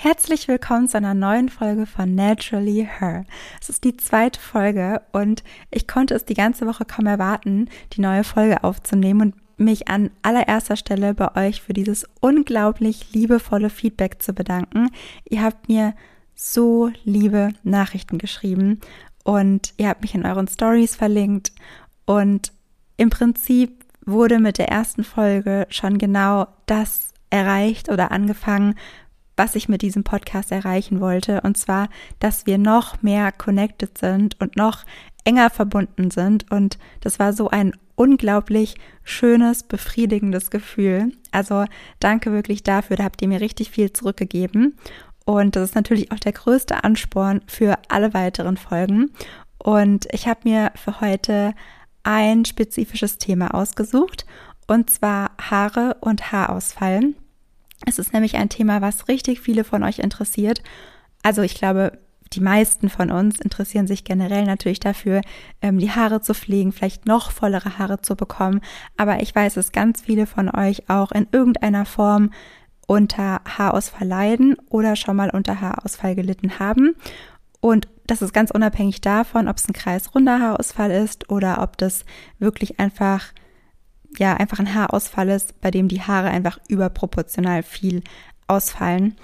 Herzlich willkommen zu einer neuen Folge von Naturally Her. Es ist die zweite Folge und ich konnte es die ganze Woche kaum erwarten, die neue Folge aufzunehmen und mich an allererster Stelle bei euch für dieses unglaublich liebevolle Feedback zu bedanken. Ihr habt mir so liebe Nachrichten geschrieben und ihr habt mich in euren Stories verlinkt und im Prinzip wurde mit der ersten Folge schon genau das erreicht oder angefangen, was ich mit diesem Podcast erreichen wollte. Und zwar, dass wir noch mehr connected sind und noch enger verbunden sind. Und das war so ein unglaublich schönes, befriedigendes Gefühl. Also danke wirklich dafür. Da habt ihr mir richtig viel zurückgegeben. Und das ist natürlich auch der größte Ansporn für alle weiteren Folgen. Und ich habe mir für heute ein spezifisches Thema ausgesucht. Und zwar Haare und Haarausfall. Es ist nämlich ein Thema, was richtig viele von euch interessiert. Also ich glaube, die meisten von uns interessieren sich generell natürlich dafür, ähm, die Haare zu pflegen, vielleicht noch vollere Haare zu bekommen. Aber ich weiß, dass ganz viele von euch auch in irgendeiner Form unter Haarausfall leiden oder schon mal unter Haarausfall gelitten haben. Und das ist ganz unabhängig davon, ob es ein kreisrunder Haarausfall ist oder ob das wirklich einfach ja einfach ein Haarausfall ist, bei dem die Haare einfach überproportional viel ausfallen.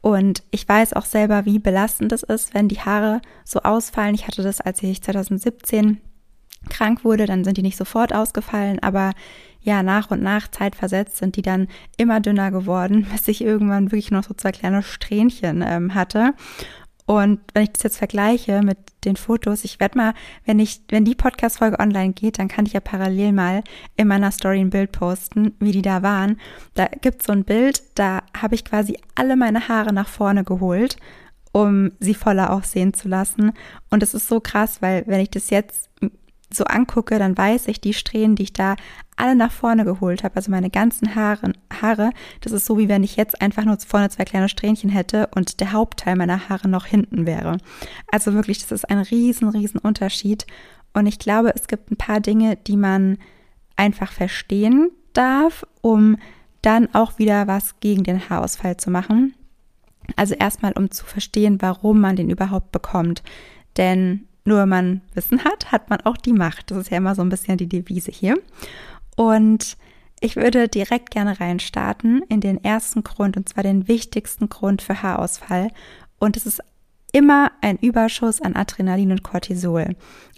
Und ich weiß auch selber, wie belastend es ist, wenn die Haare so ausfallen. Ich hatte das, als ich 2017 krank wurde, dann sind die nicht sofort ausgefallen, aber ja, nach und nach zeitversetzt sind die dann immer dünner geworden, bis ich irgendwann wirklich noch so zwei kleine Strähnchen ähm, hatte. Und wenn ich das jetzt vergleiche mit den Fotos, ich werde mal, wenn ich, wenn die Podcast-Folge online geht, dann kann ich ja parallel mal in meiner Story ein Bild posten, wie die da waren. Da gibt es so ein Bild, da habe ich quasi alle meine Haare nach vorne geholt, um sie voller aussehen zu lassen. Und es ist so krass, weil wenn ich das jetzt so angucke, dann weiß ich, die Strähnen, die ich da alle nach vorne geholt habe, also meine ganzen Haare, Haare, das ist so, wie wenn ich jetzt einfach nur vorne zwei kleine Strähnchen hätte und der Hauptteil meiner Haare noch hinten wäre. Also wirklich, das ist ein riesen, riesen Unterschied. Und ich glaube, es gibt ein paar Dinge, die man einfach verstehen darf, um dann auch wieder was gegen den Haarausfall zu machen. Also erstmal, um zu verstehen, warum man den überhaupt bekommt. Denn nur wenn man Wissen hat, hat man auch die Macht. Das ist ja immer so ein bisschen die Devise hier. Und ich würde direkt gerne reinstarten in den ersten Grund, und zwar den wichtigsten Grund für Haarausfall. Und es ist immer ein Überschuss an Adrenalin und Cortisol.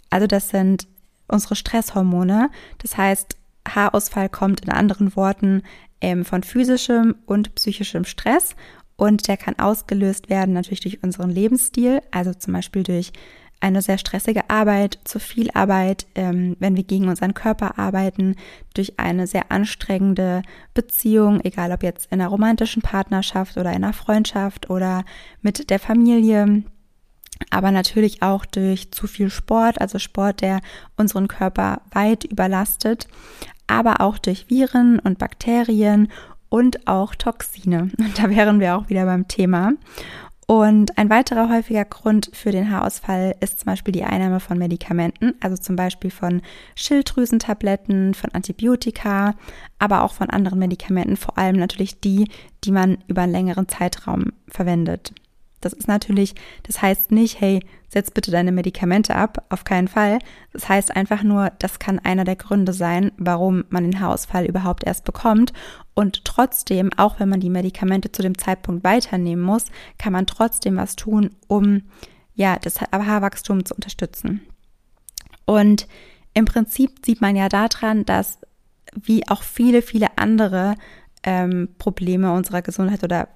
Also das sind unsere Stresshormone. Das heißt, Haarausfall kommt in anderen Worten ähm, von physischem und psychischem Stress und der kann ausgelöst werden natürlich durch unseren Lebensstil, also zum Beispiel durch eine sehr stressige Arbeit, zu viel Arbeit, ähm, wenn wir gegen unseren Körper arbeiten, durch eine sehr anstrengende Beziehung, egal ob jetzt in einer romantischen Partnerschaft oder in einer Freundschaft oder mit der Familie, aber natürlich auch durch zu viel Sport, also Sport, der unseren Körper weit überlastet, aber auch durch Viren und Bakterien und auch Toxine. Und da wären wir auch wieder beim Thema. Und ein weiterer häufiger Grund für den Haarausfall ist zum Beispiel die Einnahme von Medikamenten, also zum Beispiel von Schilddrüsentabletten, von Antibiotika, aber auch von anderen Medikamenten, vor allem natürlich die, die man über einen längeren Zeitraum verwendet. Das ist natürlich, das heißt nicht, hey, setz bitte deine Medikamente ab, auf keinen Fall. Das heißt einfach nur, das kann einer der Gründe sein, warum man den Haarausfall überhaupt erst bekommt. Und trotzdem, auch wenn man die Medikamente zu dem Zeitpunkt weiternehmen muss, kann man trotzdem was tun, um ja, das Haarwachstum zu unterstützen. Und im Prinzip sieht man ja daran, dass wie auch viele, viele andere ähm, Probleme unserer Gesundheit oder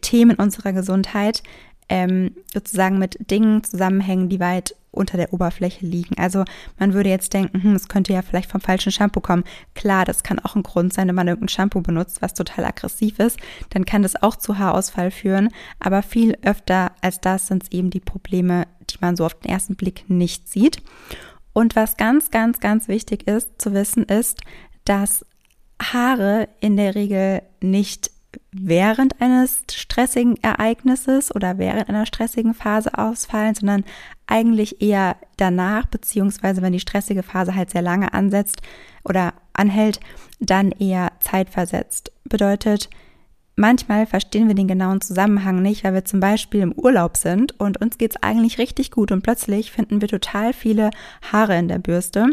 Themen unserer Gesundheit ähm, sozusagen mit Dingen zusammenhängen, die weit unter der Oberfläche liegen. Also man würde jetzt denken, hm, es könnte ja vielleicht vom falschen Shampoo kommen. Klar, das kann auch ein Grund sein, wenn man irgendein Shampoo benutzt, was total aggressiv ist, dann kann das auch zu Haarausfall führen. Aber viel öfter als das sind es eben die Probleme, die man so auf den ersten Blick nicht sieht. Und was ganz, ganz, ganz wichtig ist zu wissen, ist, dass Haare in der Regel nicht während eines stressigen Ereignisses oder während einer stressigen Phase ausfallen, sondern eigentlich eher danach, beziehungsweise wenn die stressige Phase halt sehr lange ansetzt oder anhält, dann eher zeitversetzt. Bedeutet, manchmal verstehen wir den genauen Zusammenhang nicht, weil wir zum Beispiel im Urlaub sind und uns geht's eigentlich richtig gut und plötzlich finden wir total viele Haare in der Bürste.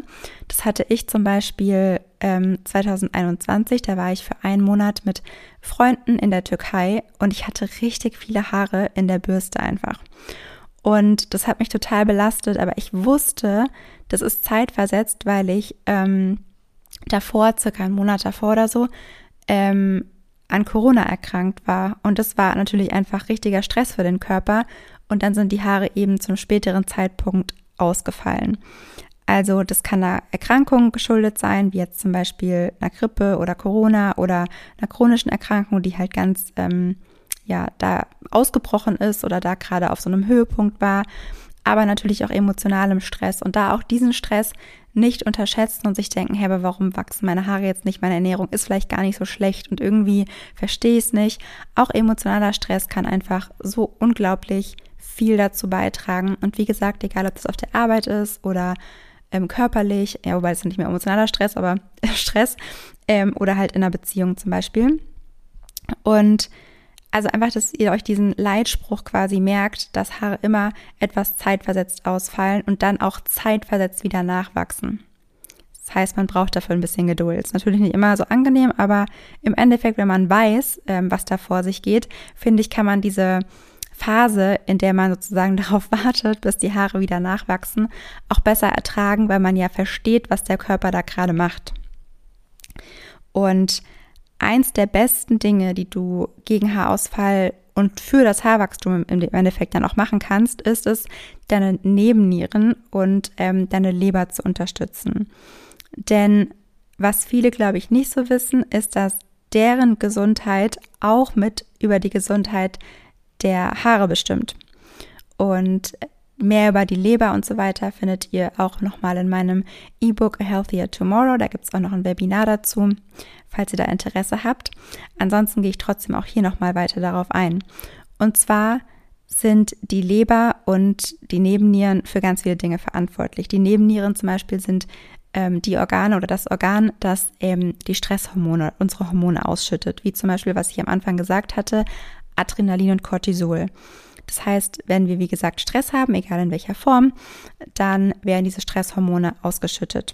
Das hatte ich zum Beispiel ähm, 2021, da war ich für einen Monat mit Freunden in der Türkei und ich hatte richtig viele Haare in der Bürste einfach. Und das hat mich total belastet, aber ich wusste, das ist zeitversetzt, weil ich ähm, davor, circa einen Monat davor oder so, ähm, an Corona erkrankt war. Und das war natürlich einfach richtiger Stress für den Körper. Und dann sind die Haare eben zum späteren Zeitpunkt ausgefallen. Also das kann einer Erkrankung geschuldet sein, wie jetzt zum Beispiel einer Grippe oder Corona oder einer chronischen Erkrankung, die halt ganz ähm, ja da ausgebrochen ist oder da gerade auf so einem Höhepunkt war. Aber natürlich auch emotionalem Stress und da auch diesen Stress nicht unterschätzen und sich denken, hey, aber warum wachsen meine Haare jetzt nicht? Meine Ernährung ist vielleicht gar nicht so schlecht und irgendwie verstehe ich es nicht. Auch emotionaler Stress kann einfach so unglaublich viel dazu beitragen. Und wie gesagt, egal ob das auf der Arbeit ist oder ähm, körperlich, ja, wobei es nicht mehr emotionaler Stress, aber Stress ähm, oder halt in einer Beziehung zum Beispiel. Und also einfach, dass ihr euch diesen Leitspruch quasi merkt, dass Haare immer etwas zeitversetzt ausfallen und dann auch zeitversetzt wieder nachwachsen. Das heißt, man braucht dafür ein bisschen Geduld. Ist natürlich nicht immer so angenehm, aber im Endeffekt, wenn man weiß, ähm, was da vor sich geht, finde ich, kann man diese Phase, in der man sozusagen darauf wartet, bis die Haare wieder nachwachsen, auch besser ertragen, weil man ja versteht, was der Körper da gerade macht. Und eins der besten Dinge, die du gegen Haarausfall und für das Haarwachstum im Endeffekt dann auch machen kannst, ist es, deine Nebennieren und ähm, deine Leber zu unterstützen. Denn was viele, glaube ich, nicht so wissen, ist, dass deren Gesundheit auch mit über die Gesundheit der Haare bestimmt. Und mehr über die Leber und so weiter findet ihr auch nochmal in meinem E-Book A Healthier Tomorrow. Da gibt es auch noch ein Webinar dazu falls ihr da Interesse habt. Ansonsten gehe ich trotzdem auch hier nochmal weiter darauf ein. Und zwar sind die Leber und die Nebennieren für ganz viele Dinge verantwortlich. Die Nebennieren zum Beispiel sind ähm, die Organe oder das Organ, das ähm, die Stresshormone, unsere Hormone ausschüttet, wie zum Beispiel, was ich am Anfang gesagt hatte, Adrenalin und Cortisol. Das heißt, wenn wir, wie gesagt, Stress haben, egal in welcher Form, dann werden diese Stresshormone ausgeschüttet.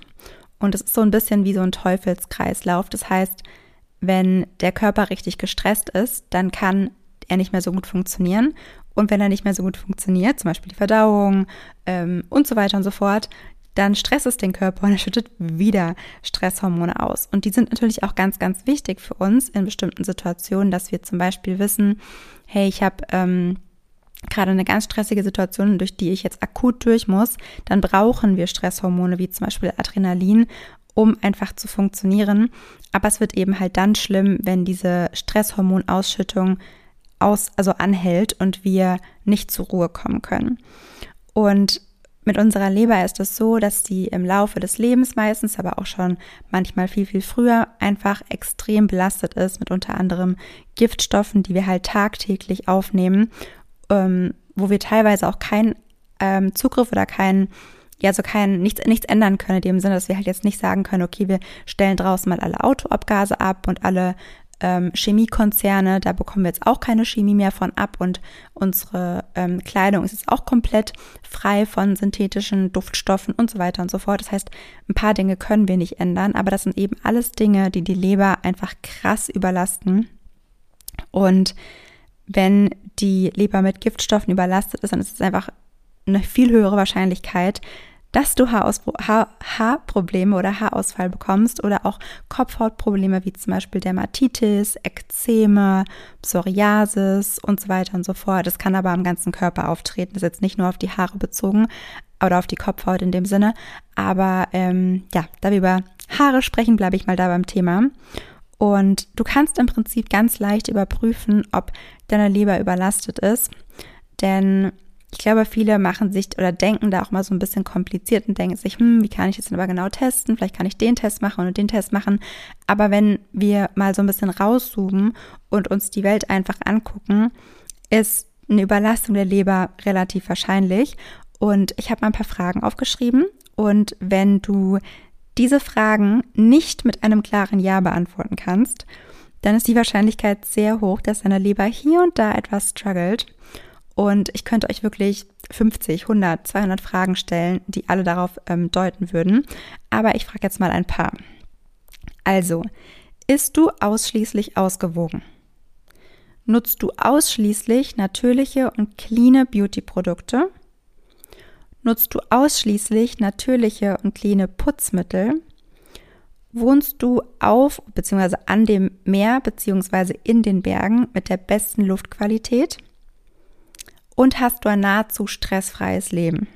Und es ist so ein bisschen wie so ein Teufelskreislauf. Das heißt, wenn der Körper richtig gestresst ist, dann kann er nicht mehr so gut funktionieren. Und wenn er nicht mehr so gut funktioniert, zum Beispiel die Verdauung ähm, und so weiter und so fort, dann stresst es den Körper und er schüttet wieder Stresshormone aus. Und die sind natürlich auch ganz, ganz wichtig für uns in bestimmten Situationen, dass wir zum Beispiel wissen, hey, ich habe ähm, gerade eine ganz stressige Situation, durch die ich jetzt akut durch muss, dann brauchen wir Stresshormone wie zum Beispiel Adrenalin, um einfach zu funktionieren. Aber es wird eben halt dann schlimm, wenn diese Stresshormonausschüttung aus, also anhält und wir nicht zur Ruhe kommen können. Und mit unserer Leber ist es so, dass sie im Laufe des Lebens meistens, aber auch schon manchmal viel, viel früher einfach extrem belastet ist mit unter anderem Giftstoffen, die wir halt tagtäglich aufnehmen ähm, wo wir teilweise auch keinen ähm, Zugriff oder keinen ja, so kein, nichts, nichts ändern können, in dem Sinne, dass wir halt jetzt nicht sagen können, okay, wir stellen draußen mal alle Autoabgase ab und alle ähm, Chemiekonzerne, da bekommen wir jetzt auch keine Chemie mehr von ab und unsere ähm, Kleidung ist jetzt auch komplett frei von synthetischen Duftstoffen und so weiter und so fort. Das heißt, ein paar Dinge können wir nicht ändern, aber das sind eben alles Dinge, die die Leber einfach krass überlasten und wenn die Leber mit Giftstoffen überlastet ist, dann ist es einfach eine viel höhere Wahrscheinlichkeit, dass du Haarprobleme oder Haarausfall bekommst oder auch Kopfhautprobleme wie zum Beispiel Dermatitis, Ekzeme, Psoriasis und so weiter und so fort. Das kann aber am ganzen Körper auftreten. Das ist jetzt nicht nur auf die Haare bezogen oder auf die Kopfhaut in dem Sinne. Aber ähm, ja, da wir über Haare sprechen, bleibe ich mal da beim Thema. Und du kannst im Prinzip ganz leicht überprüfen, ob deine Leber überlastet ist. Denn ich glaube, viele machen sich oder denken da auch mal so ein bisschen kompliziert und denken sich, hm, wie kann ich denn aber genau testen? Vielleicht kann ich den Test machen und den Test machen. Aber wenn wir mal so ein bisschen rauszoomen und uns die Welt einfach angucken, ist eine Überlastung der Leber relativ wahrscheinlich. Und ich habe mal ein paar Fragen aufgeschrieben. Und wenn du diese Fragen nicht mit einem klaren Ja beantworten kannst, dann ist die Wahrscheinlichkeit sehr hoch, dass deine Leber hier und da etwas struggelt. Und ich könnte euch wirklich 50, 100, 200 Fragen stellen, die alle darauf ähm, deuten würden. Aber ich frage jetzt mal ein paar. Also, isst du ausschließlich ausgewogen? Nutzt du ausschließlich natürliche und cleane Beauty-Produkte? Nutzt du ausschließlich natürliche und cleane Putzmittel? Wohnst du auf bzw. an dem Meer bzw. in den Bergen mit der besten Luftqualität? Und hast du ein nahezu stressfreies Leben?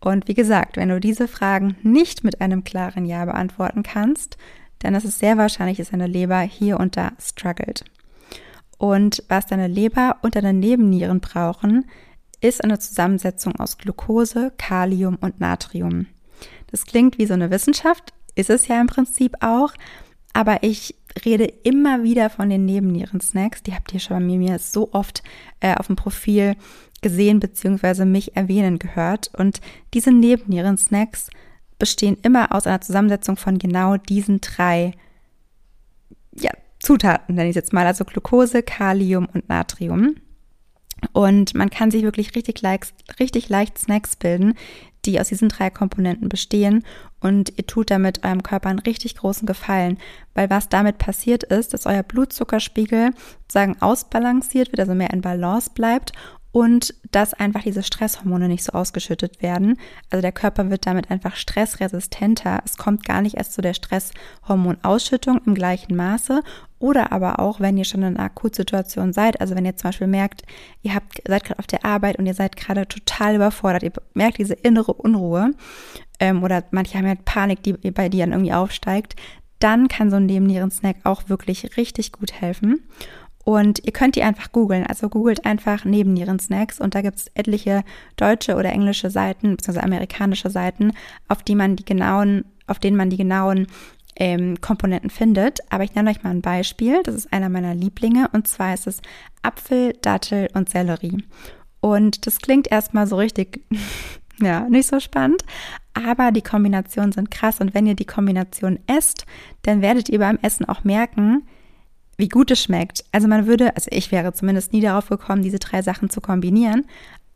Und wie gesagt, wenn du diese Fragen nicht mit einem klaren Ja beantworten kannst, dann ist es sehr wahrscheinlich, dass deine Leber hier und da struggelt. Und was deine Leber und deine Nebennieren brauchen, ist eine Zusammensetzung aus Glucose, Kalium und Natrium. Das klingt wie so eine Wissenschaft, ist es ja im Prinzip auch, aber ich rede immer wieder von den Nebennieren-Snacks. Die habt ihr schon bei mir so oft äh, auf dem Profil gesehen bzw. mich erwähnen gehört. Und diese Nebennieren-Snacks bestehen immer aus einer Zusammensetzung von genau diesen drei ja, Zutaten, nenne ich jetzt mal, also Glucose, Kalium und Natrium. Und man kann sich wirklich richtig leicht, richtig leicht Snacks bilden, die aus diesen drei Komponenten bestehen. Und ihr tut damit eurem Körper einen richtig großen Gefallen, weil was damit passiert ist, dass euer Blutzuckerspiegel sozusagen ausbalanciert wird, also mehr in Balance bleibt und dass einfach diese Stresshormone nicht so ausgeschüttet werden. Also der Körper wird damit einfach stressresistenter. Es kommt gar nicht erst zu der Stresshormonausschüttung im gleichen Maße. Oder aber auch, wenn ihr schon in einer Akutsituation seid, also wenn ihr zum Beispiel merkt, ihr habt, seid gerade auf der Arbeit und ihr seid gerade total überfordert, ihr merkt diese innere Unruhe ähm, oder manche haben ja Panik, die bei dir dann irgendwie aufsteigt, dann kann so ein Nebennieren-Snack auch wirklich richtig gut helfen. Und ihr könnt die einfach googeln. Also googelt einfach Nebennieren-Snacks und da gibt es etliche deutsche oder englische Seiten, beziehungsweise amerikanische Seiten, auf die man die genauen, auf denen man die genauen ähm, Komponenten findet. Aber ich nenne euch mal ein Beispiel. Das ist einer meiner Lieblinge und zwar ist es Apfel, Dattel und Sellerie. Und das klingt erstmal so richtig, ja, nicht so spannend, aber die Kombinationen sind krass und wenn ihr die Kombination esst, dann werdet ihr beim Essen auch merken, wie gut es schmeckt. Also man würde, also ich wäre zumindest nie darauf gekommen, diese drei Sachen zu kombinieren.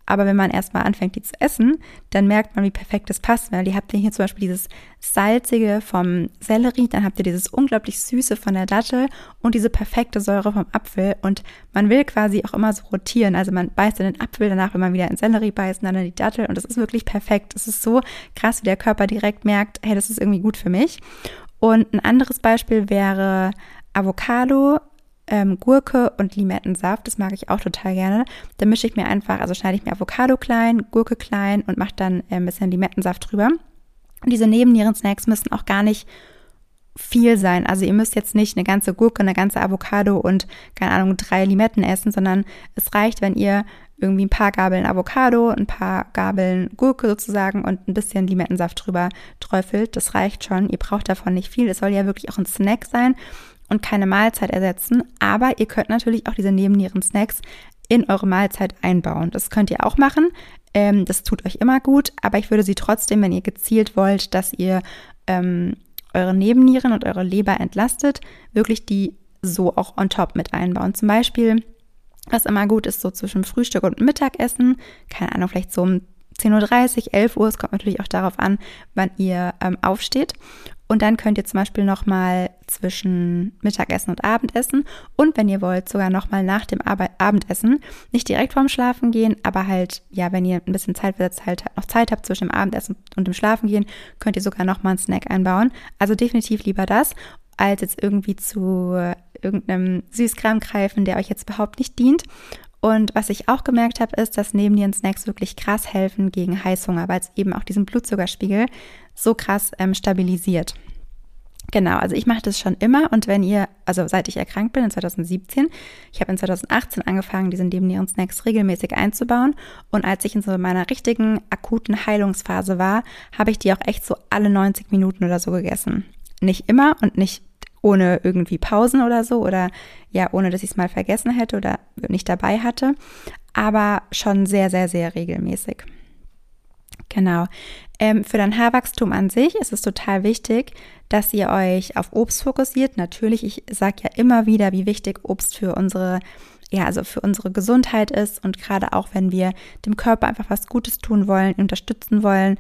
Aber wenn man erstmal anfängt, die zu essen, dann merkt man, wie perfekt das passt. Weil ihr habt hier zum Beispiel dieses salzige vom Sellerie, dann habt ihr dieses unglaublich süße von der Dattel und diese perfekte Säure vom Apfel. Und man will quasi auch immer so rotieren. Also man beißt in den Apfel, danach will man wieder in Sellerie beißen, dann in die Dattel. Und das ist wirklich perfekt. Es ist so krass, wie der Körper direkt merkt, hey, das ist irgendwie gut für mich. Und ein anderes Beispiel wäre Avocado, ähm, Gurke und Limettensaft. Das mag ich auch total gerne. Da mische ich mir einfach, also schneide ich mir Avocado klein, Gurke klein und mache dann äh, ein bisschen Limettensaft drüber. Und diese Nebennieren-Snacks müssen auch gar nicht viel sein. Also ihr müsst jetzt nicht eine ganze Gurke, eine ganze Avocado und keine Ahnung, drei Limetten essen, sondern es reicht, wenn ihr irgendwie ein paar Gabeln Avocado, ein paar Gabeln Gurke sozusagen und ein bisschen Limettensaft drüber träufelt. Das reicht schon. Ihr braucht davon nicht viel. Es soll ja wirklich auch ein Snack sein und keine Mahlzeit ersetzen. Aber ihr könnt natürlich auch diese Nebennieren-Snacks in eure Mahlzeit einbauen. Das könnt ihr auch machen. Ähm, das tut euch immer gut. Aber ich würde sie trotzdem, wenn ihr gezielt wollt, dass ihr ähm, eure Nebennieren und eure Leber entlastet, wirklich die so auch on top mit einbauen. Zum Beispiel, was immer gut ist, so zwischen Frühstück und Mittagessen, keine Ahnung, vielleicht so um 10.30 Uhr, 11 Uhr, es kommt natürlich auch darauf an, wann ihr ähm, aufsteht. Und dann könnt ihr zum Beispiel nochmal zwischen Mittagessen und Abendessen und wenn ihr wollt, sogar nochmal nach dem Abendessen, nicht direkt vorm Schlafen gehen, aber halt, ja, wenn ihr ein bisschen Zeit versetzt, halt noch Zeit habt zwischen dem Abendessen und dem Schlafen gehen, könnt ihr sogar nochmal einen Snack einbauen. Also definitiv lieber das, als jetzt irgendwie zu irgendeinem Süßkram greifen, der euch jetzt überhaupt nicht dient. Und was ich auch gemerkt habe, ist, dass neben den Snacks wirklich krass helfen gegen Heißhunger, weil es eben auch diesen Blutzuckerspiegel so krass ähm, stabilisiert. Genau, also ich mache das schon immer und wenn ihr, also seit ich erkrankt bin in 2017, ich habe in 2018 angefangen, diese Nebennieren-Snacks regelmäßig einzubauen und als ich in so meiner richtigen akuten Heilungsphase war, habe ich die auch echt so alle 90 Minuten oder so gegessen. Nicht immer und nicht ohne irgendwie Pausen oder so oder ja, ohne dass ich es mal vergessen hätte oder nicht dabei hatte, aber schon sehr, sehr, sehr regelmäßig. Genau. Ähm, für dein Haarwachstum an sich ist es total wichtig, dass ihr euch auf Obst fokussiert. Natürlich, ich sage ja immer wieder, wie wichtig Obst für unsere ja, also für unsere Gesundheit ist und gerade auch, wenn wir dem Körper einfach was Gutes tun wollen, unterstützen wollen,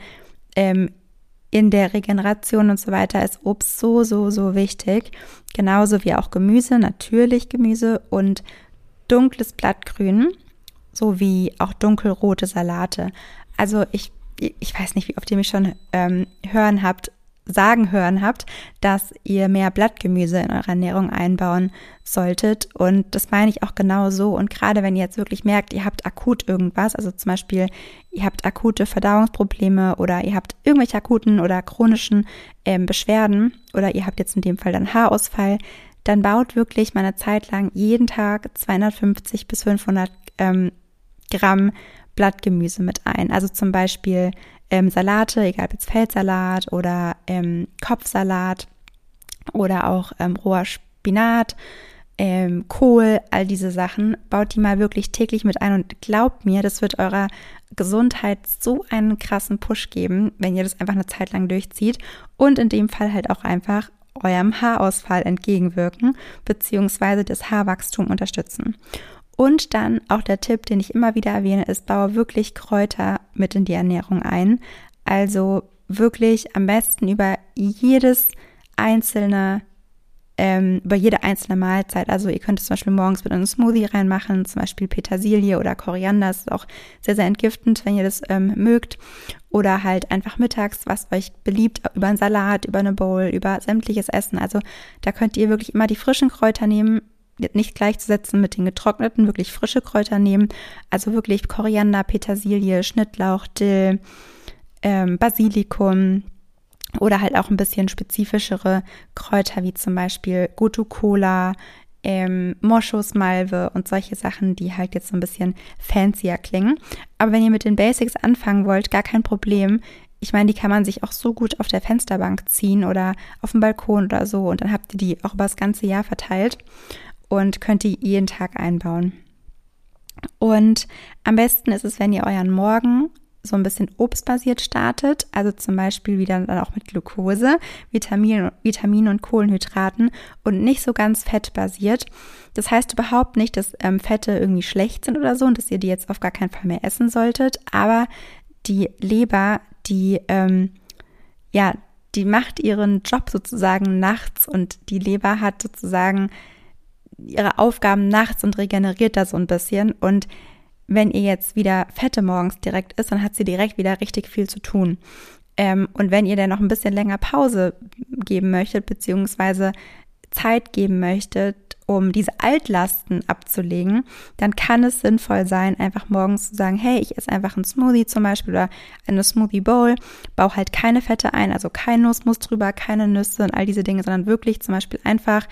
ähm, in der Regeneration und so weiter ist Obst so, so, so wichtig. Genauso wie auch Gemüse, natürlich Gemüse und dunkles Blattgrün sowie auch dunkelrote Salate. Also ich, ich weiß nicht, wie oft ihr mich schon ähm, hören habt, sagen hören habt, dass ihr mehr Blattgemüse in eure Ernährung einbauen solltet. Und das meine ich auch genau so. Und gerade wenn ihr jetzt wirklich merkt, ihr habt akut irgendwas, also zum Beispiel, ihr habt akute Verdauungsprobleme oder ihr habt irgendwelche akuten oder chronischen ähm, Beschwerden oder ihr habt jetzt in dem Fall dann Haarausfall, dann baut wirklich mal eine Zeit lang jeden Tag 250 bis 500 ähm, Gramm Blattgemüse mit ein. Also zum Beispiel ähm, Salate, egal ob jetzt Feldsalat oder ähm, Kopfsalat oder auch ähm, roher Spinat, ähm, Kohl, all diese Sachen, baut die mal wirklich täglich mit ein und glaubt mir, das wird eurer Gesundheit so einen krassen Push geben, wenn ihr das einfach eine Zeit lang durchzieht und in dem Fall halt auch einfach eurem Haarausfall entgegenwirken beziehungsweise das Haarwachstum unterstützen. Und dann auch der Tipp, den ich immer wieder erwähne, ist, baue wirklich Kräuter mit in die Ernährung ein. Also wirklich am besten über jedes einzelne, ähm, über jede einzelne Mahlzeit. Also ihr könnt es zum Beispiel morgens mit einem Smoothie reinmachen, zum Beispiel Petersilie oder Koriander. Das ist auch sehr, sehr entgiftend, wenn ihr das ähm, mögt. Oder halt einfach mittags, was euch beliebt, über einen Salat, über eine Bowl, über sämtliches Essen. Also da könnt ihr wirklich immer die frischen Kräuter nehmen, nicht gleichzusetzen mit den getrockneten, wirklich frische Kräuter nehmen. Also wirklich Koriander, Petersilie, Schnittlauch, Dill, ähm, Basilikum oder halt auch ein bisschen spezifischere Kräuter wie zum Beispiel Gotu-Cola, ähm, Moschusmalve und solche Sachen, die halt jetzt so ein bisschen fancier klingen. Aber wenn ihr mit den Basics anfangen wollt, gar kein Problem. Ich meine, die kann man sich auch so gut auf der Fensterbank ziehen oder auf dem Balkon oder so und dann habt ihr die auch über das ganze Jahr verteilt und könnt die jeden Tag einbauen. Und am besten ist es, wenn ihr euren Morgen so ein bisschen obstbasiert startet, also zum Beispiel wieder dann auch mit Glucose, Vitamin, Vitaminen und Kohlenhydraten und nicht so ganz fettbasiert. Das heißt überhaupt nicht, dass ähm, Fette irgendwie schlecht sind oder so und dass ihr die jetzt auf gar keinen Fall mehr essen solltet, aber die Leber, die, ähm, ja, die macht ihren Job sozusagen nachts und die Leber hat sozusagen ihre Aufgaben nachts und regeneriert da so ein bisschen. Und wenn ihr jetzt wieder Fette morgens direkt isst, dann hat sie direkt wieder richtig viel zu tun. Ähm, und wenn ihr dann noch ein bisschen länger Pause geben möchtet, beziehungsweise Zeit geben möchtet, um diese Altlasten abzulegen, dann kann es sinnvoll sein, einfach morgens zu sagen, hey, ich esse einfach einen Smoothie zum Beispiel oder eine Smoothie Bowl, baue halt keine Fette ein, also kein Nussmus drüber, keine Nüsse und all diese Dinge, sondern wirklich zum Beispiel einfach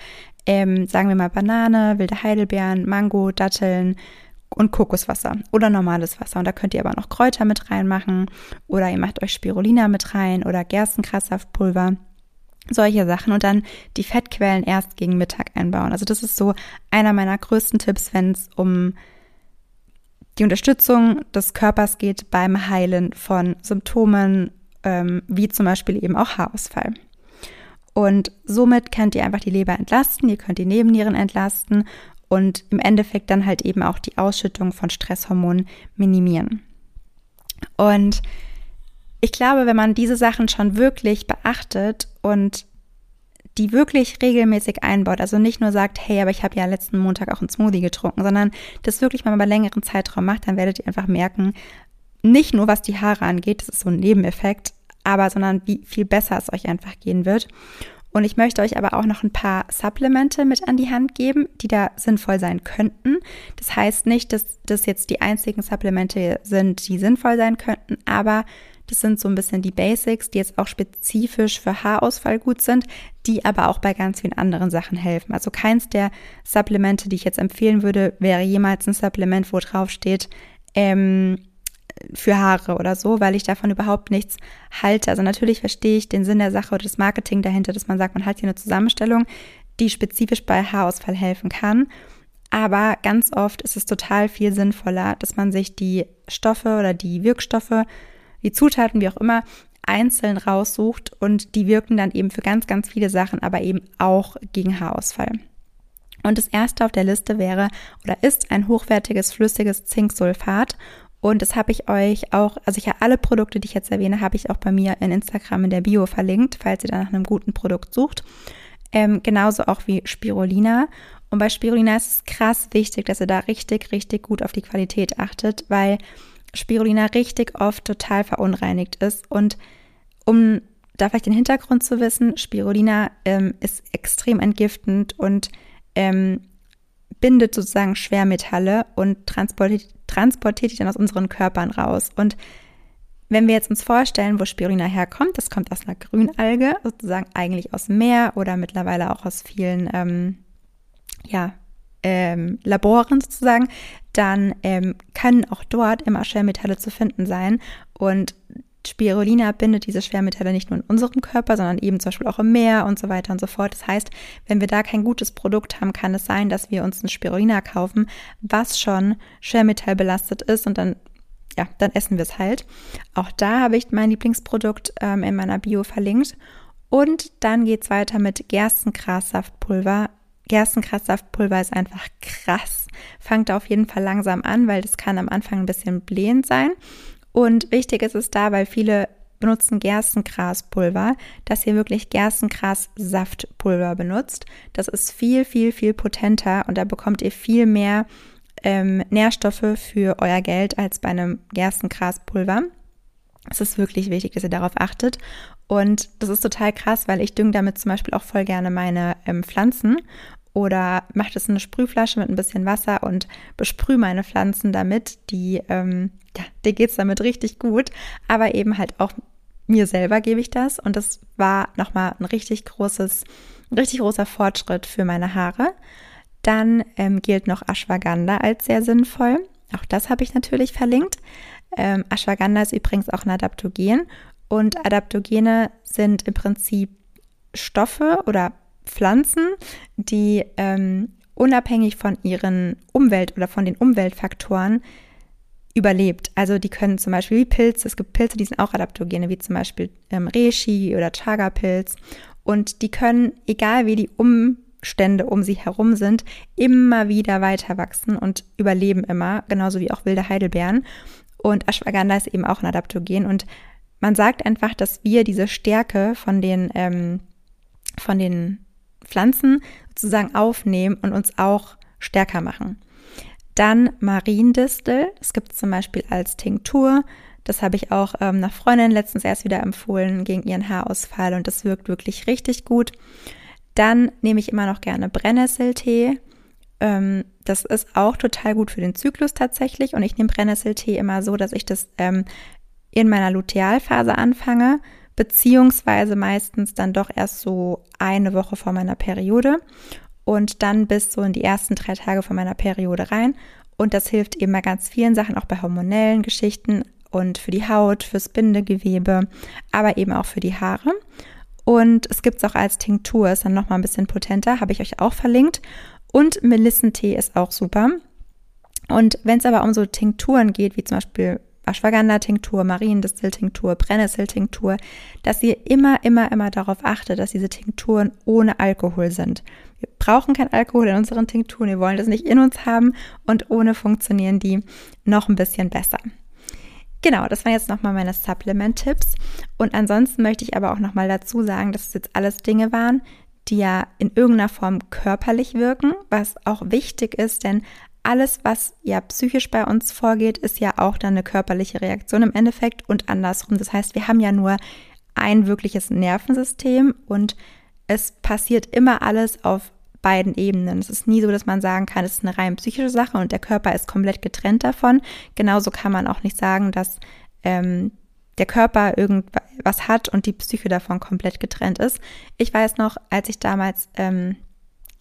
ähm, sagen wir mal Banane, wilde Heidelbeeren, Mango, Datteln und Kokoswasser oder normales Wasser. Und da könnt ihr aber noch Kräuter mit reinmachen oder ihr macht euch Spirulina mit rein oder Gerstenkraftsaftpulver. Solche Sachen und dann die Fettquellen erst gegen Mittag einbauen. Also das ist so einer meiner größten Tipps, wenn es um die Unterstützung des Körpers geht beim Heilen von Symptomen, ähm, wie zum Beispiel eben auch Haarausfall. Und somit könnt ihr einfach die Leber entlasten, ihr könnt die Nebennieren entlasten und im Endeffekt dann halt eben auch die Ausschüttung von Stresshormonen minimieren. Und ich glaube, wenn man diese Sachen schon wirklich beachtet und die wirklich regelmäßig einbaut, also nicht nur sagt, hey, aber ich habe ja letzten Montag auch einen Smoothie getrunken, sondern das wirklich mal über längeren Zeitraum macht, dann werdet ihr einfach merken, nicht nur was die Haare angeht, das ist so ein Nebeneffekt, aber sondern wie viel besser es euch einfach gehen wird. Und ich möchte euch aber auch noch ein paar Supplemente mit an die Hand geben, die da sinnvoll sein könnten. Das heißt nicht, dass das jetzt die einzigen Supplemente sind, die sinnvoll sein könnten, aber das sind so ein bisschen die Basics, die jetzt auch spezifisch für Haarausfall gut sind, die aber auch bei ganz vielen anderen Sachen helfen. Also keins der Supplemente, die ich jetzt empfehlen würde, wäre jemals ein Supplement, wo drauf steht, ähm, für Haare oder so, weil ich davon überhaupt nichts halte. Also natürlich verstehe ich den Sinn der Sache oder das Marketing dahinter, dass man sagt, man hat hier eine Zusammenstellung, die spezifisch bei Haarausfall helfen kann. Aber ganz oft ist es total viel sinnvoller, dass man sich die Stoffe oder die Wirkstoffe, die Zutaten, wie auch immer, einzeln raussucht und die wirken dann eben für ganz, ganz viele Sachen, aber eben auch gegen Haarausfall. Und das erste auf der Liste wäre oder ist ein hochwertiges flüssiges Zinksulfat. Und das habe ich euch auch, also ich ja alle Produkte, die ich jetzt erwähne, habe ich auch bei mir in Instagram in der Bio verlinkt, falls ihr da nach einem guten Produkt sucht. Ähm, genauso auch wie Spirulina. Und bei Spirulina ist es krass wichtig, dass ihr da richtig, richtig gut auf die Qualität achtet, weil Spirulina richtig oft total verunreinigt ist. Und um da vielleicht den Hintergrund zu wissen, Spirulina ähm, ist extrem entgiftend und ähm, bindet sozusagen Schwermetalle und transportiert, transportiert die dann aus unseren Körpern raus. Und wenn wir jetzt uns vorstellen, wo Spirulina herkommt, das kommt aus einer Grünalge, sozusagen eigentlich aus dem Meer oder mittlerweile auch aus vielen ähm, ja, ähm, Laboren sozusagen, dann ähm, können auch dort immer Schwermetalle zu finden sein. Und Spirulina bindet diese Schwermetalle nicht nur in unserem Körper, sondern eben zum Beispiel auch im Meer und so weiter und so fort. Das heißt, wenn wir da kein gutes Produkt haben, kann es sein, dass wir uns ein Spirulina kaufen, was schon schwermetallbelastet ist und dann ja, dann essen wir es halt. Auch da habe ich mein Lieblingsprodukt ähm, in meiner Bio verlinkt. Und dann geht es weiter mit Gerstengrassaftpulver. Gerstengrassaftpulver ist einfach krass. Fangt auf jeden Fall langsam an, weil das kann am Anfang ein bisschen blähend sein. Und wichtig ist es da, weil viele benutzen Gerstengraspulver, dass ihr wirklich Gerstengras-Saftpulver benutzt. Das ist viel, viel, viel potenter und da bekommt ihr viel mehr ähm, Nährstoffe für euer Geld als bei einem Gerstengraspulver. Es ist wirklich wichtig, dass ihr darauf achtet. Und das ist total krass, weil ich dünge damit zum Beispiel auch voll gerne meine ähm, Pflanzen oder mache das in eine Sprühflasche mit ein bisschen Wasser und besprühe meine Pflanzen damit. Die, ähm, ja, dir geht's damit richtig gut, aber eben halt auch mir selber gebe ich das und das war nochmal ein richtig großes, richtig großer Fortschritt für meine Haare. Dann ähm, gilt noch Ashwagandha als sehr sinnvoll. Auch das habe ich natürlich verlinkt. Ähm, Ashwagandha ist übrigens auch ein Adaptogen und Adaptogene sind im Prinzip Stoffe oder Pflanzen, die ähm, unabhängig von ihren Umwelt- oder von den Umweltfaktoren überlebt. Also die können zum Beispiel wie Pilze, es gibt Pilze, die sind auch Adaptogene, wie zum Beispiel ähm, Reishi oder Chaga-Pilz. Und die können, egal wie die Umstände um sie herum sind, immer wieder weiter wachsen und überleben immer, genauso wie auch wilde Heidelbeeren. Und Ashwagandha ist eben auch ein Adaptogen. Und man sagt einfach, dass wir diese Stärke von den, ähm, von den Pflanzen sozusagen aufnehmen und uns auch stärker machen. Dann Mariendistel, das gibt es zum Beispiel als Tinktur. Das habe ich auch ähm, nach Freundin letztens erst wieder empfohlen gegen ihren Haarausfall und das wirkt wirklich richtig gut. Dann nehme ich immer noch gerne Brennnesseltee. Ähm, das ist auch total gut für den Zyklus tatsächlich und ich nehme Brennnesseltee immer so, dass ich das ähm, in meiner Lutealphase anfange beziehungsweise meistens dann doch erst so eine Woche vor meiner Periode und dann bis so in die ersten drei Tage vor meiner Periode rein. Und das hilft eben bei ganz vielen Sachen, auch bei hormonellen Geschichten und für die Haut, fürs Bindegewebe, aber eben auch für die Haare. Und es gibt es auch als Tinktur, ist dann nochmal ein bisschen potenter, habe ich euch auch verlinkt. Und Melissentee ist auch super. Und wenn es aber um so Tinkturen geht, wie zum Beispiel Ashwagandha-Tinktur, Mariendistel-Tinktur, Brennnessel-Tinktur, dass ihr immer, immer, immer darauf achtet, dass diese Tinkturen ohne Alkohol sind. Wir brauchen kein Alkohol in unseren Tinkturen, wir wollen das nicht in uns haben und ohne funktionieren die noch ein bisschen besser. Genau, das waren jetzt nochmal meine Supplement-Tipps. Und ansonsten möchte ich aber auch nochmal dazu sagen, dass es jetzt alles Dinge waren, die ja in irgendeiner Form körperlich wirken, was auch wichtig ist, denn alles, was ja psychisch bei uns vorgeht, ist ja auch dann eine körperliche Reaktion im Endeffekt und andersrum. Das heißt, wir haben ja nur ein wirkliches Nervensystem und es passiert immer alles auf beiden Ebenen. Es ist nie so, dass man sagen kann, es ist eine rein psychische Sache und der Körper ist komplett getrennt davon. Genauso kann man auch nicht sagen, dass ähm, der Körper irgendwas hat und die Psyche davon komplett getrennt ist. Ich weiß noch, als ich damals ähm,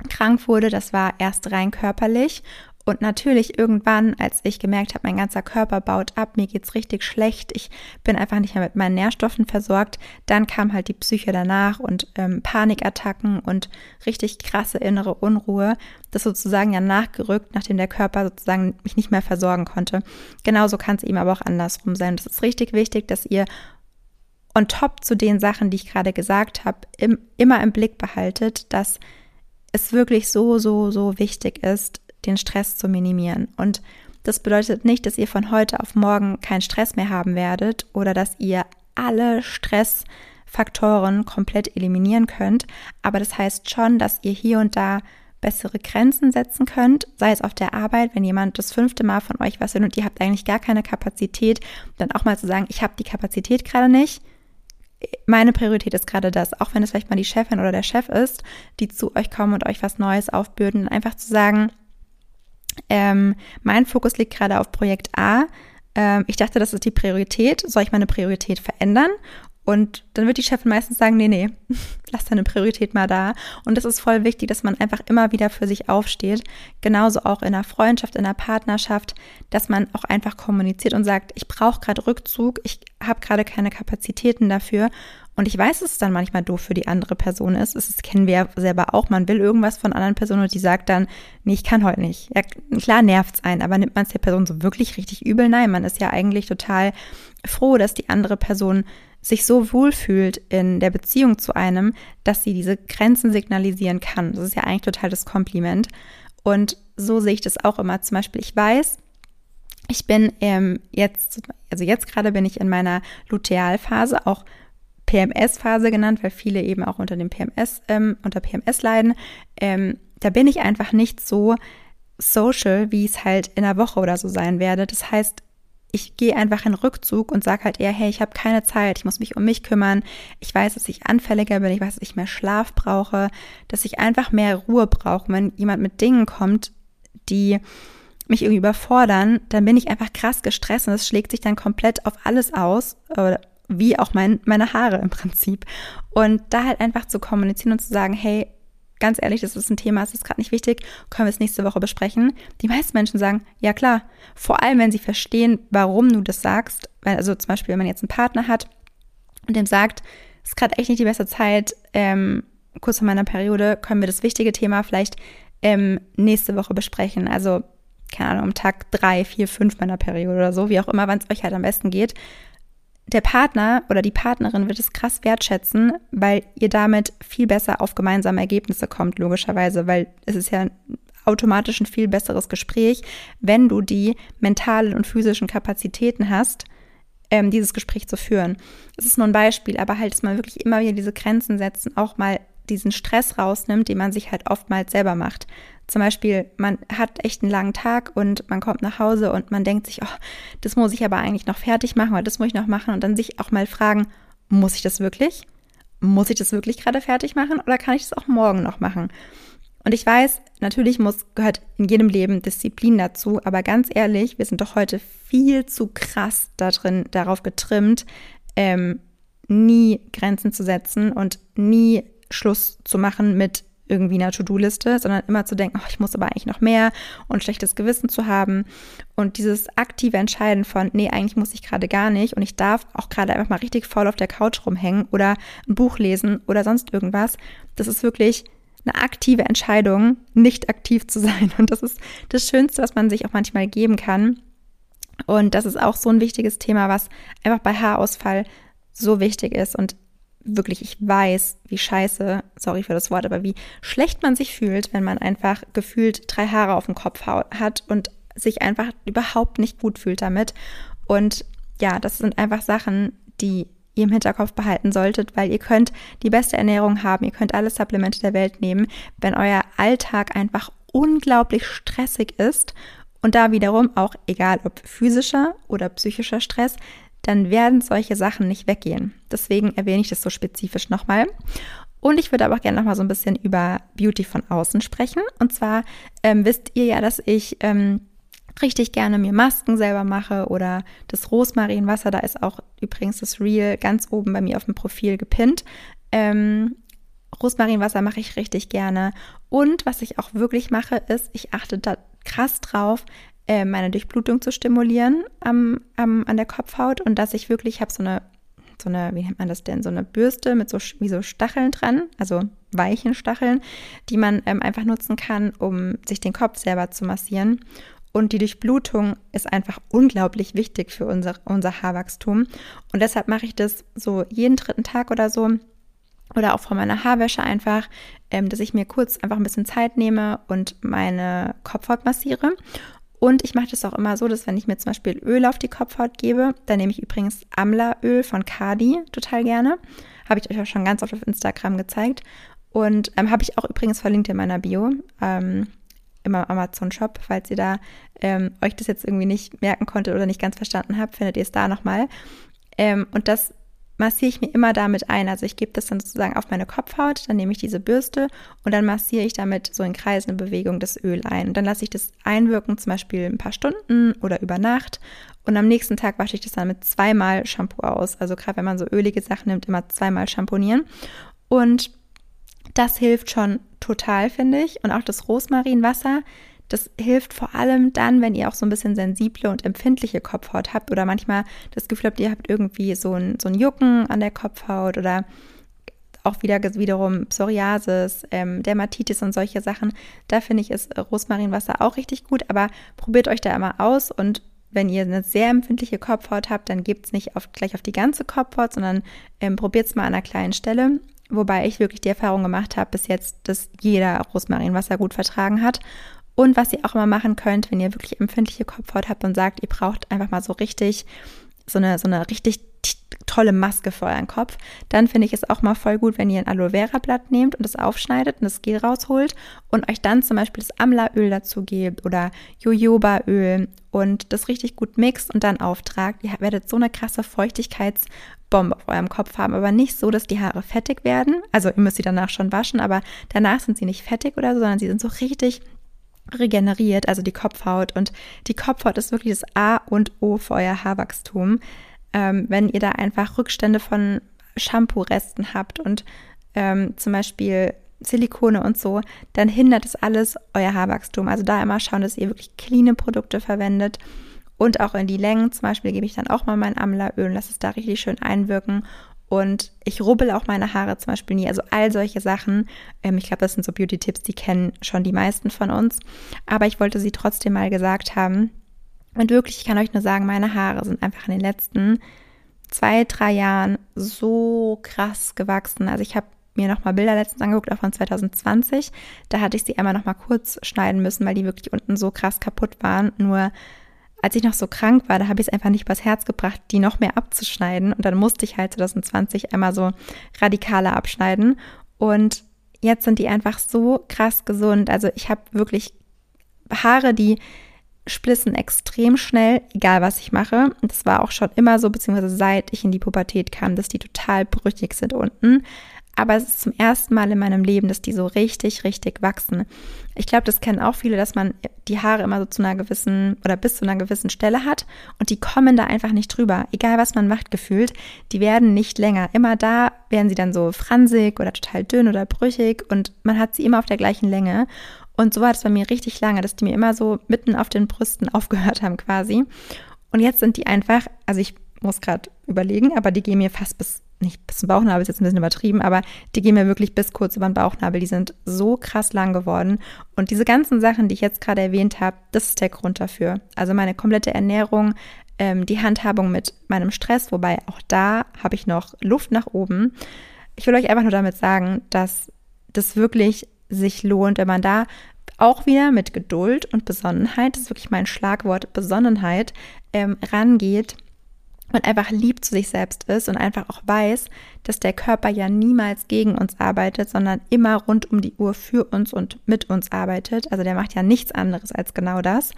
krank wurde, das war erst rein körperlich und natürlich irgendwann, als ich gemerkt habe, mein ganzer Körper baut ab, mir geht's richtig schlecht, ich bin einfach nicht mehr mit meinen Nährstoffen versorgt, dann kam halt die Psyche danach und ähm, Panikattacken und richtig krasse innere Unruhe. Das sozusagen ja nachgerückt, nachdem der Körper sozusagen mich nicht mehr versorgen konnte. Genauso kann es eben aber auch andersrum sein. Das ist richtig wichtig, dass ihr on top zu den Sachen, die ich gerade gesagt habe, im, immer im Blick behaltet, dass es wirklich so, so, so wichtig ist, den Stress zu minimieren. Und das bedeutet nicht, dass ihr von heute auf morgen keinen Stress mehr haben werdet oder dass ihr alle Stressfaktoren komplett eliminieren könnt. Aber das heißt schon, dass ihr hier und da bessere Grenzen setzen könnt, sei es auf der Arbeit, wenn jemand das fünfte Mal von euch was will und ihr habt eigentlich gar keine Kapazität, dann auch mal zu sagen, ich habe die Kapazität gerade nicht. Meine Priorität ist gerade das, auch wenn es vielleicht mal die Chefin oder der Chef ist, die zu euch kommen und euch was Neues aufbürden, einfach zu sagen, ähm, mein Fokus liegt gerade auf Projekt A. Ähm, ich dachte, das ist die Priorität. Soll ich meine Priorität verändern? Und dann wird die Chefin meistens sagen, nee, nee, lass deine Priorität mal da. Und das ist voll wichtig, dass man einfach immer wieder für sich aufsteht. Genauso auch in einer Freundschaft, in einer Partnerschaft, dass man auch einfach kommuniziert und sagt, ich brauche gerade Rückzug, ich habe gerade keine Kapazitäten dafür. Und ich weiß, dass es dann manchmal doof für die andere Person ist. Das kennen wir ja selber auch. Man will irgendwas von anderen Personen und die sagt dann, nee, ich kann heute nicht. Ja, klar nervt's einen, aber nimmt man es der Person so wirklich richtig übel? Nein, man ist ja eigentlich total froh, dass die andere Person sich so wohlfühlt in der Beziehung zu einem, dass sie diese Grenzen signalisieren kann. Das ist ja eigentlich total das Kompliment. Und so sehe ich das auch immer. Zum Beispiel, ich weiß, ich bin ähm, jetzt, also jetzt gerade bin ich in meiner Lutealphase, auch PMS-Phase genannt, weil viele eben auch unter dem PMS, ähm, unter PMS leiden. Ähm, da bin ich einfach nicht so social, wie es halt in einer Woche oder so sein werde. Das heißt, ich gehe einfach in Rückzug und sage halt eher, hey, ich habe keine Zeit, ich muss mich um mich kümmern. Ich weiß, dass ich anfälliger bin, ich weiß, dass ich mehr Schlaf brauche, dass ich einfach mehr Ruhe brauche. Wenn jemand mit Dingen kommt, die mich irgendwie überfordern, dann bin ich einfach krass gestresst und das schlägt sich dann komplett auf alles aus, wie auch mein, meine Haare im Prinzip. Und da halt einfach zu kommunizieren und zu sagen, hey, ganz ehrlich, das ist ein Thema, es ist gerade nicht wichtig, können wir es nächste Woche besprechen. Die meisten Menschen sagen, ja klar, vor allem wenn sie verstehen, warum du das sagst. Also zum Beispiel, wenn man jetzt einen Partner hat und dem sagt, es ist gerade echt nicht die beste Zeit, ähm, kurz vor meiner Periode, können wir das wichtige Thema vielleicht ähm, nächste Woche besprechen. Also, keine Ahnung, am Tag drei, vier, fünf meiner Periode oder so, wie auch immer, wann es euch halt am besten geht der Partner oder die Partnerin wird es krass wertschätzen, weil ihr damit viel besser auf gemeinsame Ergebnisse kommt, logischerweise, weil es ist ja automatisch ein viel besseres Gespräch, wenn du die mentalen und physischen Kapazitäten hast, ähm, dieses Gespräch zu führen. Das ist nur ein Beispiel, aber halt, dass man wirklich immer wieder diese Grenzen setzen, auch mal diesen Stress rausnimmt, den man sich halt oftmals selber macht. Zum Beispiel, man hat echt einen langen Tag und man kommt nach Hause und man denkt sich, oh, das muss ich aber eigentlich noch fertig machen oder das muss ich noch machen und dann sich auch mal fragen, muss ich das wirklich? Muss ich das wirklich gerade fertig machen oder kann ich das auch morgen noch machen? Und ich weiß, natürlich muss, gehört in jedem Leben Disziplin dazu, aber ganz ehrlich, wir sind doch heute viel zu krass da drin, darauf getrimmt, ähm, nie Grenzen zu setzen und nie Schluss zu machen mit irgendwie einer To-Do-Liste, sondern immer zu denken, oh, ich muss aber eigentlich noch mehr und schlechtes Gewissen zu haben. Und dieses aktive Entscheiden von, nee, eigentlich muss ich gerade gar nicht und ich darf auch gerade einfach mal richtig faul auf der Couch rumhängen oder ein Buch lesen oder sonst irgendwas, das ist wirklich eine aktive Entscheidung, nicht aktiv zu sein. Und das ist das Schönste, was man sich auch manchmal geben kann. Und das ist auch so ein wichtiges Thema, was einfach bei Haarausfall so wichtig ist. Und wirklich, ich weiß, wie scheiße, sorry für das Wort, aber wie schlecht man sich fühlt, wenn man einfach gefühlt drei Haare auf dem Kopf hat und sich einfach überhaupt nicht gut fühlt damit. Und ja, das sind einfach Sachen, die ihr im Hinterkopf behalten solltet, weil ihr könnt die beste Ernährung haben, ihr könnt alle Supplemente der Welt nehmen, wenn euer Alltag einfach unglaublich stressig ist und da wiederum auch, egal ob physischer oder psychischer Stress, dann werden solche Sachen nicht weggehen. Deswegen erwähne ich das so spezifisch nochmal. Und ich würde aber auch gerne nochmal so ein bisschen über Beauty von außen sprechen. Und zwar ähm, wisst ihr ja, dass ich ähm, richtig gerne mir Masken selber mache oder das Rosmarinwasser. Da ist auch übrigens das Reel ganz oben bei mir auf dem Profil gepinnt. Ähm, Rosmarinwasser mache ich richtig gerne. Und was ich auch wirklich mache, ist, ich achte da krass drauf, äh, meine Durchblutung zu stimulieren am, am, an der Kopfhaut und dass ich wirklich, ich habe so eine, so eine, wie nennt man das denn, so eine Bürste mit so, wie so Stacheln dran, also weichen Stacheln, die man ähm, einfach nutzen kann, um sich den Kopf selber zu massieren. Und die Durchblutung ist einfach unglaublich wichtig für unser, unser Haarwachstum. Und deshalb mache ich das so jeden dritten Tag oder so. Oder auch vor meiner Haarwäsche einfach, ähm, dass ich mir kurz einfach ein bisschen Zeit nehme und meine Kopfhaut massiere. Und ich mache das auch immer so, dass wenn ich mir zum Beispiel Öl auf die Kopfhaut gebe, dann nehme ich übrigens Amla-Öl von Kadi total gerne. Habe ich euch auch schon ganz oft auf Instagram gezeigt. Und ähm, habe ich auch übrigens verlinkt in meiner Bio. Ähm, im Amazon-Shop. Falls ihr da ähm, euch das jetzt irgendwie nicht merken konntet oder nicht ganz verstanden habt, findet ihr es da nochmal. Ähm, und das massiere ich mir immer damit ein. Also ich gebe das dann sozusagen auf meine Kopfhaut, dann nehme ich diese Bürste und dann massiere ich damit so in kreisende Bewegung das Öl ein. Und dann lasse ich das einwirken, zum Beispiel ein paar Stunden oder über Nacht. Und am nächsten Tag wasche ich das dann mit zweimal Shampoo aus. Also gerade wenn man so ölige Sachen nimmt, immer zweimal shampoonieren. Und das hilft schon total, finde ich. Und auch das Rosmarinwasser, das hilft vor allem dann, wenn ihr auch so ein bisschen sensible und empfindliche Kopfhaut habt oder manchmal das Gefühl habt, ihr habt irgendwie so ein, so ein Jucken an der Kopfhaut oder auch wieder wiederum Psoriasis, ähm, Dermatitis und solche Sachen. Da finde ich ist Rosmarinwasser auch richtig gut, aber probiert euch da immer aus und wenn ihr eine sehr empfindliche Kopfhaut habt, dann gebt es nicht auf, gleich auf die ganze Kopfhaut, sondern ähm, probiert es mal an einer kleinen Stelle wobei ich wirklich die Erfahrung gemacht habe bis jetzt, dass jeder Rosmarinwasser gut vertragen hat. Und was ihr auch immer machen könnt, wenn ihr wirklich empfindliche Kopfhaut habt und sagt, ihr braucht einfach mal so richtig, so eine, so eine richtig tolle Maske für euren Kopf, dann finde ich es auch mal voll gut, wenn ihr ein Aloe Vera Blatt nehmt und es aufschneidet und das Gel rausholt und euch dann zum Beispiel das Amla-Öl dazu gebt oder Jojoba-Öl und das richtig gut mixt und dann auftragt. Ihr werdet so eine krasse Feuchtigkeits- Bombe auf eurem Kopf haben, aber nicht so, dass die Haare fettig werden. Also ihr müsst sie danach schon waschen, aber danach sind sie nicht fettig oder so, sondern sie sind so richtig regeneriert, also die Kopfhaut. Und die Kopfhaut ist wirklich das A und O für euer Haarwachstum. Ähm, wenn ihr da einfach Rückstände von Shampoo-Resten habt und ähm, zum Beispiel Silikone und so, dann hindert es alles euer Haarwachstum. Also da immer schauen, dass ihr wirklich cleane Produkte verwendet und auch in die Längen. Zum Beispiel gebe ich dann auch mal mein Amlaöl und lasse es da richtig schön einwirken. Und ich rubbel auch meine Haare zum Beispiel nie. Also all solche Sachen. Ähm, ich glaube, das sind so Beauty-Tipps, die kennen schon die meisten von uns. Aber ich wollte sie trotzdem mal gesagt haben. Und wirklich, ich kann euch nur sagen, meine Haare sind einfach in den letzten zwei, drei Jahren so krass gewachsen. Also ich habe mir nochmal Bilder letztens angeguckt, auch von 2020. Da hatte ich sie einmal nochmal kurz schneiden müssen, weil die wirklich unten so krass kaputt waren. Nur als ich noch so krank war, da habe ich es einfach nicht übers Herz gebracht, die noch mehr abzuschneiden. Und dann musste ich halt 2020 einmal so radikaler abschneiden. Und jetzt sind die einfach so krass gesund. Also ich habe wirklich Haare, die splissen extrem schnell, egal was ich mache. Und das war auch schon immer so, beziehungsweise seit ich in die Pubertät kam, dass die total brüchig sind unten. Aber es ist zum ersten Mal in meinem Leben, dass die so richtig, richtig wachsen. Ich glaube, das kennen auch viele, dass man die Haare immer so zu einer gewissen oder bis zu einer gewissen Stelle hat und die kommen da einfach nicht drüber. Egal was man macht, gefühlt, die werden nicht länger. Immer da werden sie dann so fransig oder total dünn oder brüchig und man hat sie immer auf der gleichen Länge. Und so war das bei mir richtig lange, dass die mir immer so mitten auf den Brüsten aufgehört haben quasi. Und jetzt sind die einfach, also ich muss gerade überlegen, aber die gehen mir fast bis nicht bis zum Bauchnabel ist jetzt ein bisschen übertrieben, aber die gehen mir wirklich bis kurz über den Bauchnabel. Die sind so krass lang geworden. Und diese ganzen Sachen, die ich jetzt gerade erwähnt habe, das ist der Grund dafür. Also meine komplette Ernährung, ähm, die Handhabung mit meinem Stress, wobei auch da habe ich noch Luft nach oben. Ich will euch einfach nur damit sagen, dass das wirklich sich lohnt, wenn man da auch wieder mit Geduld und Besonnenheit, das ist wirklich mein Schlagwort, Besonnenheit, ähm, rangeht und einfach lieb zu sich selbst ist und einfach auch weiß, dass der Körper ja niemals gegen uns arbeitet, sondern immer rund um die Uhr für uns und mit uns arbeitet. Also der macht ja nichts anderes als genau das.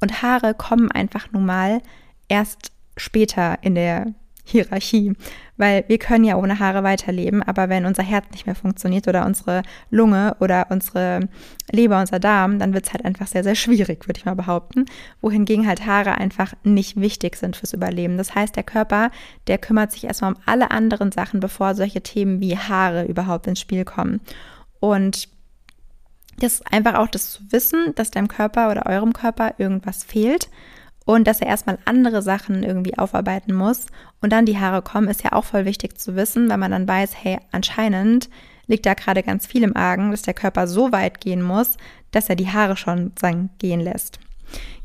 Und Haare kommen einfach nun mal erst später in der Hierarchie, weil wir können ja ohne Haare weiterleben, aber wenn unser Herz nicht mehr funktioniert oder unsere Lunge oder unsere Leber, unser Darm, dann wird es halt einfach sehr, sehr schwierig, würde ich mal behaupten, wohingegen halt Haare einfach nicht wichtig sind fürs Überleben. Das heißt, der Körper, der kümmert sich erstmal um alle anderen Sachen, bevor solche Themen wie Haare überhaupt ins Spiel kommen. Und das ist einfach auch das zu wissen, dass deinem Körper oder eurem Körper irgendwas fehlt und dass er erstmal andere Sachen irgendwie aufarbeiten muss und dann die Haare kommen, ist ja auch voll wichtig zu wissen, weil man dann weiß, hey, anscheinend liegt da gerade ganz viel im Argen, dass der Körper so weit gehen muss, dass er die Haare schon sozusagen gehen lässt.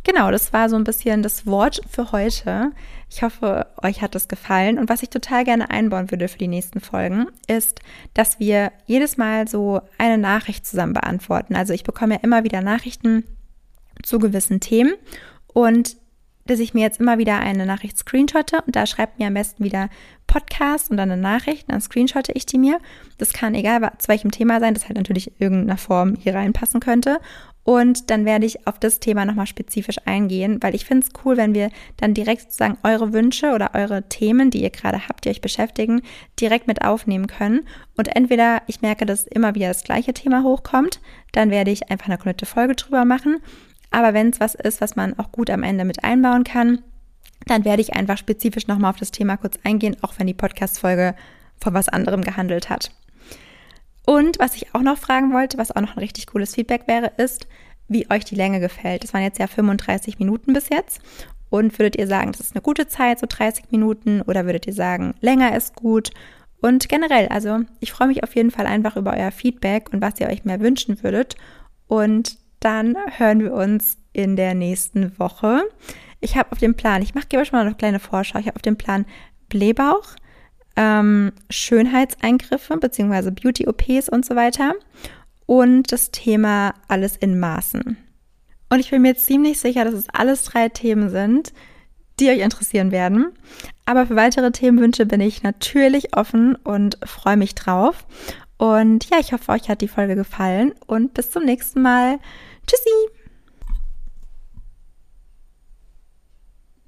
Genau, das war so ein bisschen das Wort für heute. Ich hoffe, euch hat es gefallen. Und was ich total gerne einbauen würde für die nächsten Folgen, ist, dass wir jedes Mal so eine Nachricht zusammen beantworten. Also ich bekomme ja immer wieder Nachrichten zu gewissen Themen und dass ich mir jetzt immer wieder eine Nachricht screenshotte und da schreibt mir am besten wieder Podcast und dann eine Nachricht, dann screenshotte ich die mir. Das kann egal zu welchem Thema sein, das halt natürlich in irgendeiner Form hier reinpassen könnte. Und dann werde ich auf das Thema nochmal spezifisch eingehen, weil ich finde es cool, wenn wir dann direkt sozusagen eure Wünsche oder eure Themen, die ihr gerade habt, die euch beschäftigen, direkt mit aufnehmen können. Und entweder ich merke, dass immer wieder das gleiche Thema hochkommt, dann werde ich einfach eine komplette Folge drüber machen. Aber wenn es was ist, was man auch gut am Ende mit einbauen kann, dann werde ich einfach spezifisch nochmal auf das Thema kurz eingehen, auch wenn die Podcast-Folge von was anderem gehandelt hat. Und was ich auch noch fragen wollte, was auch noch ein richtig cooles Feedback wäre, ist, wie euch die Länge gefällt. Das waren jetzt ja 35 Minuten bis jetzt. Und würdet ihr sagen, das ist eine gute Zeit, so 30 Minuten? Oder würdet ihr sagen, länger ist gut? Und generell, also ich freue mich auf jeden Fall einfach über euer Feedback und was ihr euch mehr wünschen würdet. Und dann hören wir uns in der nächsten Woche. Ich habe auf dem Plan, ich mache euch mal noch eine kleine Vorschau, ich habe auf dem Plan Blähbauch, ähm, Schönheitseingriffe bzw. Beauty-OPs und so weiter und das Thema alles in Maßen. Und ich bin mir ziemlich sicher, dass es alles drei Themen sind, die euch interessieren werden. Aber für weitere Themenwünsche bin ich natürlich offen und freue mich drauf. Und ja, ich hoffe, euch hat die Folge gefallen und bis zum nächsten Mal. Tschüssi!